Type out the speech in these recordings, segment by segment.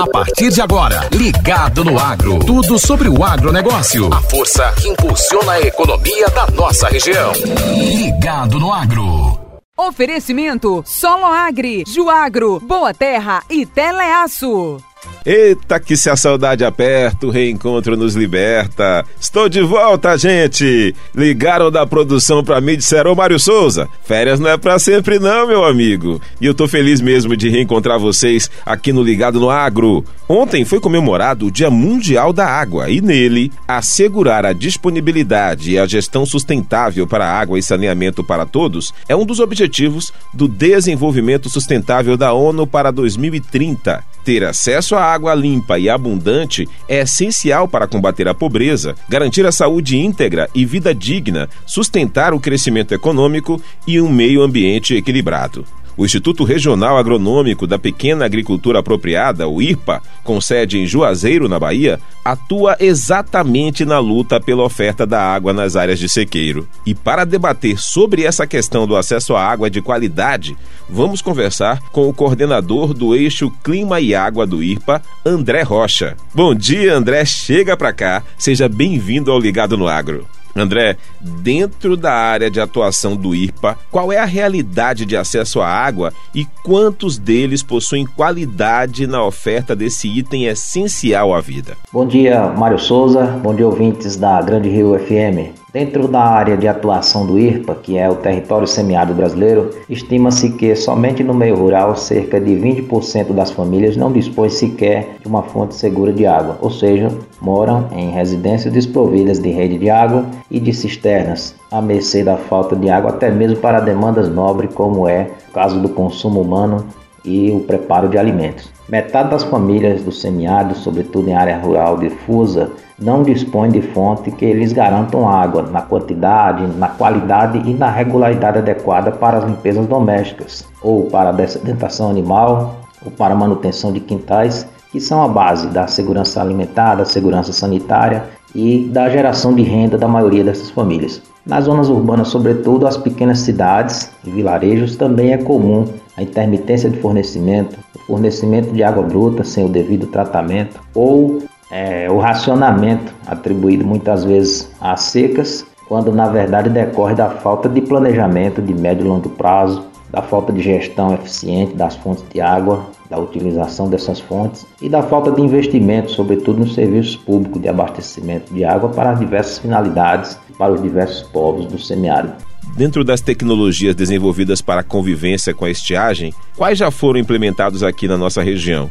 A partir de agora, Ligado no Agro. Tudo sobre o agronegócio. A força que impulsiona a economia da nossa região. Ligado no Agro. Oferecimento Solo Agri, Juagro, Boa Terra e Teleaço. Eita, que se a saudade aperta, o reencontro nos liberta. Estou de volta, gente! Ligaram da produção pra mim e disseram, ô Mário Souza, férias não é pra sempre não, meu amigo. E eu tô feliz mesmo de reencontrar vocês aqui no Ligado no Agro. Ontem foi comemorado o Dia Mundial da Água e nele, assegurar a disponibilidade e a gestão sustentável para água e saneamento para todos é um dos objetivos do Desenvolvimento Sustentável da ONU para 2030. Ter acesso à água limpa e abundante é essencial para combater a pobreza, garantir a saúde íntegra e vida digna, sustentar o crescimento econômico e um meio ambiente equilibrado. O Instituto Regional Agronômico da Pequena Agricultura Apropriada, o IRPA, com sede em Juazeiro, na Bahia, atua exatamente na luta pela oferta da água nas áreas de sequeiro. E para debater sobre essa questão do acesso à água de qualidade, vamos conversar com o coordenador do eixo Clima e Água do IRPA, André Rocha. Bom dia, André, chega para cá. Seja bem-vindo ao Ligado no Agro. André, dentro da área de atuação do IRPA, qual é a realidade de acesso à água e quantos deles possuem qualidade na oferta desse item essencial à vida? Bom dia, Mário Souza. Bom dia, ouvintes da Grande Rio FM. Dentro da área de atuação do IRPA, que é o território semiárido brasileiro, estima-se que somente no meio rural cerca de 20% das famílias não dispõem sequer de uma fonte segura de água, ou seja, moram em residências desprovidas de rede de água e de cisternas, à mercê da falta de água até mesmo para demandas nobres como é o caso do consumo humano e o preparo de alimentos. Metade das famílias do semiárido, sobretudo em área rural difusa, não dispõe de fonte que lhes garantam água na quantidade, na qualidade e na regularidade adequada para as limpezas domésticas, ou para a dessedentação animal, ou para a manutenção de quintais, que são a base da segurança alimentar, da segurança sanitária e da geração de renda da maioria dessas famílias. Nas zonas urbanas, sobretudo as pequenas cidades e vilarejos, também é comum a intermitência de fornecimento, o fornecimento de água bruta sem o devido tratamento ou é, o racionamento atribuído muitas vezes às secas, quando na verdade decorre da falta de planejamento de médio e longo prazo, da falta de gestão eficiente das fontes de água, da utilização dessas fontes e da falta de investimento, sobretudo nos serviços públicos de abastecimento de água para as diversas finalidades para os diversos povos do semiárido. Dentro das tecnologias desenvolvidas para a convivência com a estiagem, quais já foram implementados aqui na nossa região?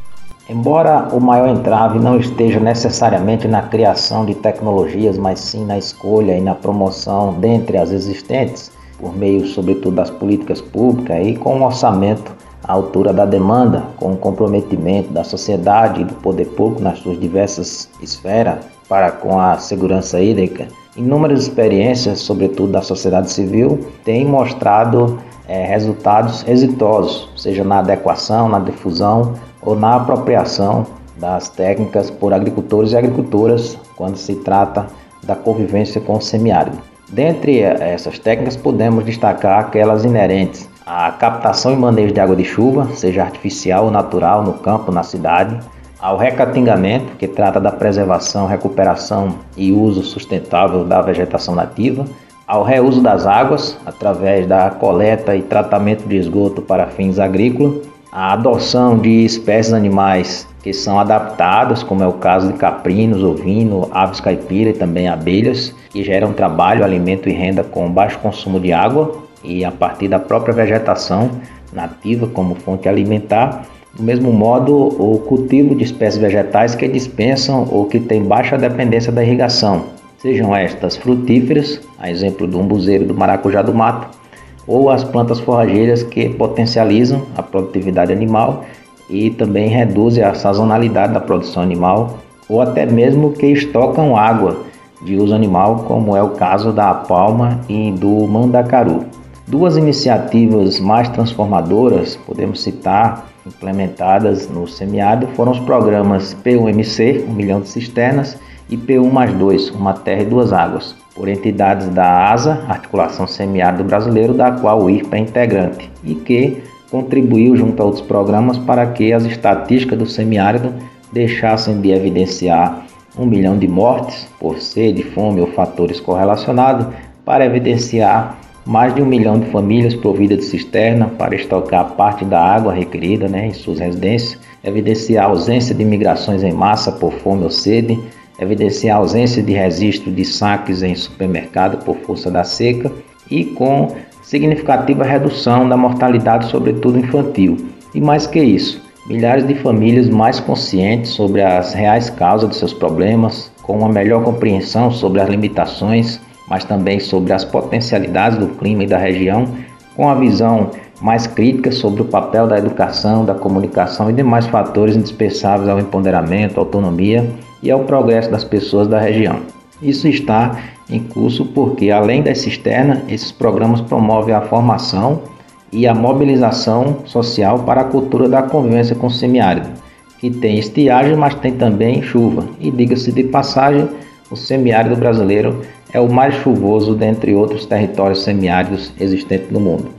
Embora o maior entrave não esteja necessariamente na criação de tecnologias, mas sim na escolha e na promoção dentre as existentes, por meio, sobretudo, das políticas públicas e com um orçamento à altura da demanda, com o comprometimento da sociedade e do poder público nas suas diversas esferas para com a segurança hídrica, inúmeras experiências, sobretudo da sociedade civil, têm mostrado é, resultados exitosos, seja na adequação, na difusão ou na apropriação das técnicas por agricultores e agricultoras quando se trata da convivência com o semiárido. Dentre essas técnicas, podemos destacar aquelas inerentes à captação e manejo de água de chuva, seja artificial ou natural, no campo, na cidade, ao recatingamento, que trata da preservação, recuperação e uso sustentável da vegetação nativa, ao reuso das águas, através da coleta e tratamento de esgoto para fins agrícolas, a adoção de espécies animais que são adaptadas, como é o caso de caprinos, ovino, aves caipira e também abelhas, que geram trabalho, alimento e renda com baixo consumo de água e a partir da própria vegetação nativa como fonte alimentar. Do mesmo modo, o cultivo de espécies vegetais que dispensam ou que têm baixa dependência da irrigação, sejam estas frutíferas, a exemplo do umbuzeiro do maracujá do mato, ou as plantas forrageiras que potencializam a produtividade animal e também reduzem a sazonalidade da produção animal, ou até mesmo que estocam água de uso animal, como é o caso da palma e do mandacaru. Duas iniciativas mais transformadoras, podemos citar, implementadas no semiárido, foram os programas P1MC, 1 milhão de cisternas, e P1 mais 2, Uma Terra e Duas Águas, por entidades da ASA, Articulação Semiárido Brasileiro, da qual o IRPA é integrante, e que contribuiu junto a outros programas para que as estatísticas do semiárido deixassem de evidenciar um milhão de mortes por sede, fome ou fatores correlacionados para evidenciar mais de um milhão de famílias providas de cisterna para estocar parte da água requerida né, em suas residências, evidenciar a ausência de migrações em massa por fome ou sede, evidenciar a ausência de registro de saques em supermercado por força da seca. E com significativa redução da mortalidade, sobretudo infantil. E mais que isso, milhares de famílias mais conscientes sobre as reais causas de seus problemas, com uma melhor compreensão sobre as limitações, mas também sobre as potencialidades do clima e da região, com a visão mais crítica sobre o papel da educação, da comunicação e demais fatores indispensáveis ao empoderamento, autonomia e ao progresso das pessoas da região. Isso está em curso porque, além da cisterna, esses programas promovem a formação e a mobilização social para a cultura da convivência com o semiárido, que tem estiagem, mas tem também chuva. E diga-se de passagem, o semiárido brasileiro é o mais chuvoso dentre outros territórios semiáridos existentes no mundo.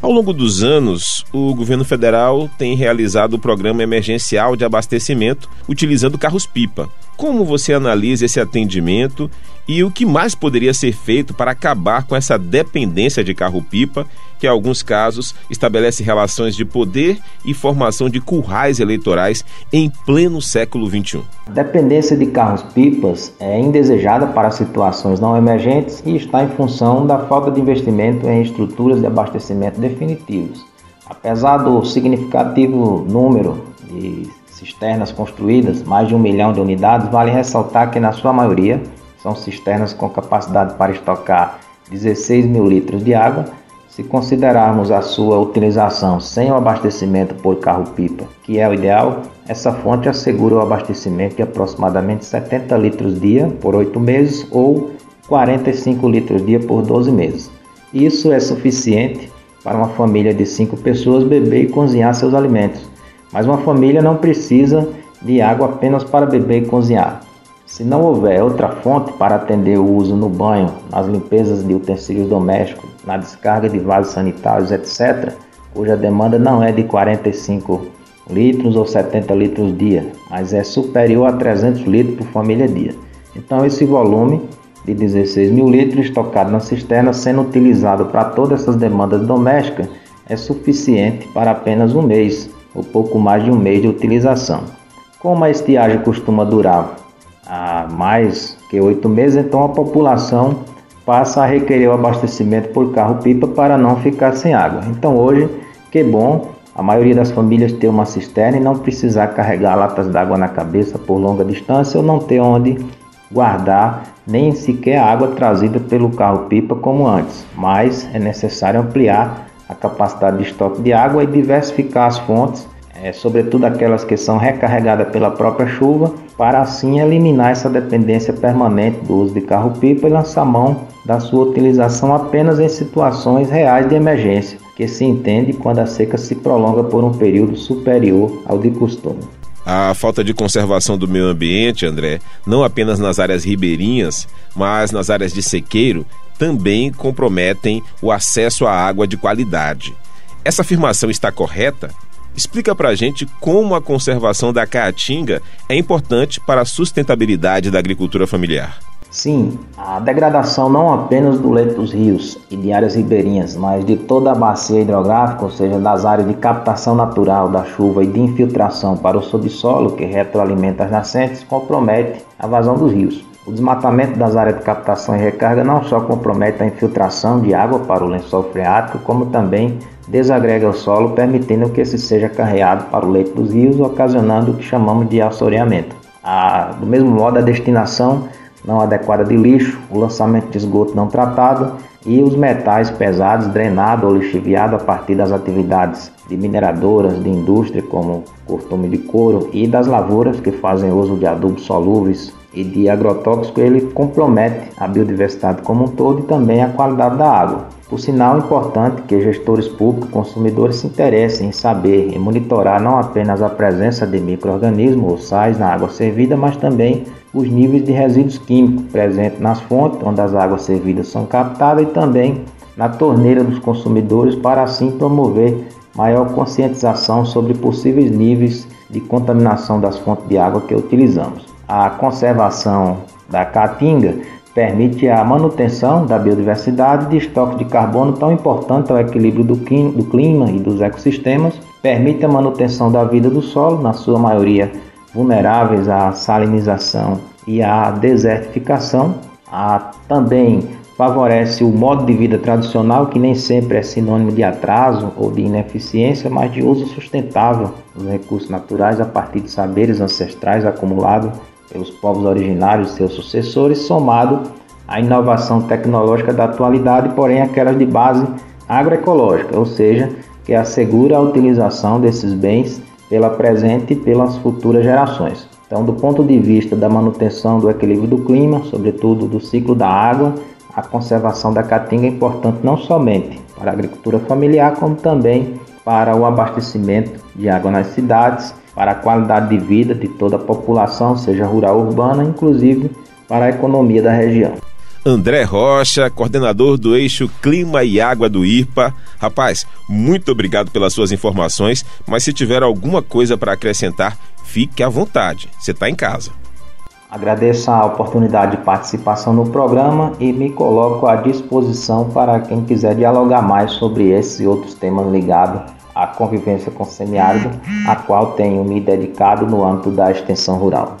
Ao longo dos anos, o governo federal tem realizado o programa emergencial de abastecimento utilizando carros-pipa. Como você analisa esse atendimento e o que mais poderia ser feito para acabar com essa dependência de carro-pipa, que em alguns casos estabelece relações de poder e formação de currais eleitorais em pleno século XXI? A dependência de carros-pipas é indesejada para situações não emergentes e está em função da falta de investimento em estruturas de abastecimento definitivos. Apesar do significativo número de cisternas construídas, mais de um milhão de unidades, vale ressaltar que, na sua maioria, são cisternas com capacidade para estocar 16 mil litros de água. Se considerarmos a sua utilização sem o abastecimento por carro-pipa, que é o ideal, essa fonte assegura o abastecimento de aproximadamente 70 litros dia por 8 meses ou 45 litros dia por 12 meses. Isso é suficiente para uma família de 5 pessoas beber e cozinhar seus alimentos mas uma família não precisa de água apenas para beber e cozinhar. Se não houver outra fonte para atender o uso no banho, nas limpezas de utensílios domésticos, na descarga de vasos sanitários, etc., cuja demanda não é de 45 litros ou 70 litros dia, mas é superior a 300 litros por família dia. Então, esse volume de 16 mil litros estocado na cisterna, sendo utilizado para todas essas demandas domésticas, é suficiente para apenas um mês, ou pouco mais de um mês de utilização. Como a estiagem costuma durar há mais que oito meses, então a população passa a requerer o abastecimento por carro-pipa para não ficar sem água. Então hoje, que bom, a maioria das famílias ter uma cisterna e não precisar carregar latas d'água na cabeça por longa distância ou não ter onde guardar nem sequer água trazida pelo carro-pipa como antes, mas é necessário ampliar a capacidade de estoque de água e diversificar as fontes, é, sobretudo aquelas que são recarregadas pela própria chuva, para assim eliminar essa dependência permanente do uso de carro-pipa e lançar mão da sua utilização apenas em situações reais de emergência, que se entende quando a seca se prolonga por um período superior ao de costume. A falta de conservação do meio ambiente, André, não apenas nas áreas ribeirinhas, mas nas áreas de sequeiro, também comprometem o acesso à água de qualidade. Essa afirmação está correta? Explica para a gente como a conservação da caatinga é importante para a sustentabilidade da agricultura familiar. Sim, a degradação não apenas do leito dos rios e de áreas ribeirinhas, mas de toda a bacia hidrográfica, ou seja, das áreas de captação natural da chuva e de infiltração para o subsolo que retroalimenta as nascentes, compromete a vazão dos rios. O desmatamento das áreas de captação e recarga não só compromete a infiltração de água para o lençol freático, como também desagrega o solo, permitindo que esse seja carreado para o leito dos rios, ocasionando o que chamamos de assoreamento. A, do mesmo modo, a destinação não adequada de lixo, o lançamento de esgoto não tratado e os metais pesados drenados ou lixiviados a partir das atividades de mineradoras, de indústria como costume de couro e das lavouras que fazem uso de adubos solúveis e de agrotóxico, ele compromete a biodiversidade como um todo e também a qualidade da água. Por sinal, é importante que gestores públicos e consumidores se interessem em saber e monitorar não apenas a presença de micro-organismos ou sais na água servida, mas também os níveis de resíduos químicos presentes nas fontes onde as águas servidas são captadas e também na torneira dos consumidores para assim promover maior conscientização sobre possíveis níveis de contaminação das fontes de água que utilizamos. A conservação da caatinga permite a manutenção da biodiversidade de estoques de carbono tão importante ao equilíbrio do clima e dos ecossistemas, permite a manutenção da vida do solo, na sua maioria vulneráveis à salinização e à desertificação, a, também favorece o modo de vida tradicional, que nem sempre é sinônimo de atraso ou de ineficiência, mas de uso sustentável dos recursos naturais a partir de saberes ancestrais acumulados pelos povos originários e seus sucessores, somado à inovação tecnológica da atualidade, porém aquelas de base agroecológica, ou seja, que assegura a utilização desses bens pela presente e pelas futuras gerações. Então, do ponto de vista da manutenção do equilíbrio do clima, sobretudo do ciclo da água, a conservação da caatinga é importante não somente para a agricultura familiar, como também para o abastecimento de água nas cidades, para a qualidade de vida de toda a população, seja rural ou urbana, inclusive para a economia da região. André Rocha, coordenador do eixo Clima e Água do IRPA. Rapaz, muito obrigado pelas suas informações, mas se tiver alguma coisa para acrescentar, fique à vontade. Você está em casa. Agradeço a oportunidade de participação no programa e me coloco à disposição para quem quiser dialogar mais sobre esses e outros temas ligados à convivência com o semiárido, a qual tenho me dedicado no âmbito da extensão rural.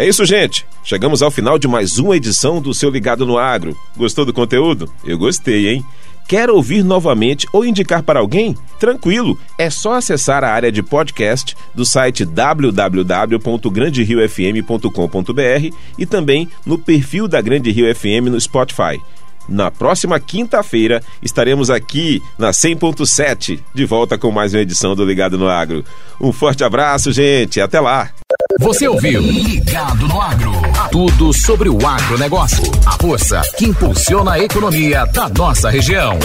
É isso, gente. Chegamos ao final de mais uma edição do seu Ligado no Agro. Gostou do conteúdo? Eu gostei, hein? Quer ouvir novamente ou indicar para alguém? Tranquilo, é só acessar a área de podcast do site www.granderiofm.com.br e também no perfil da Grande Rio FM no Spotify. Na próxima quinta-feira estaremos aqui na 100.7, de volta com mais uma edição do Ligado no Agro. Um forte abraço, gente. Até lá. Você ouviu Ligado no Agro. Tudo sobre o agronegócio. A força que impulsiona a economia da nossa região.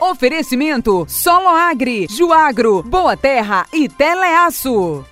Oferecimento Solo Agri, Juagro, Boa Terra e Teleaço.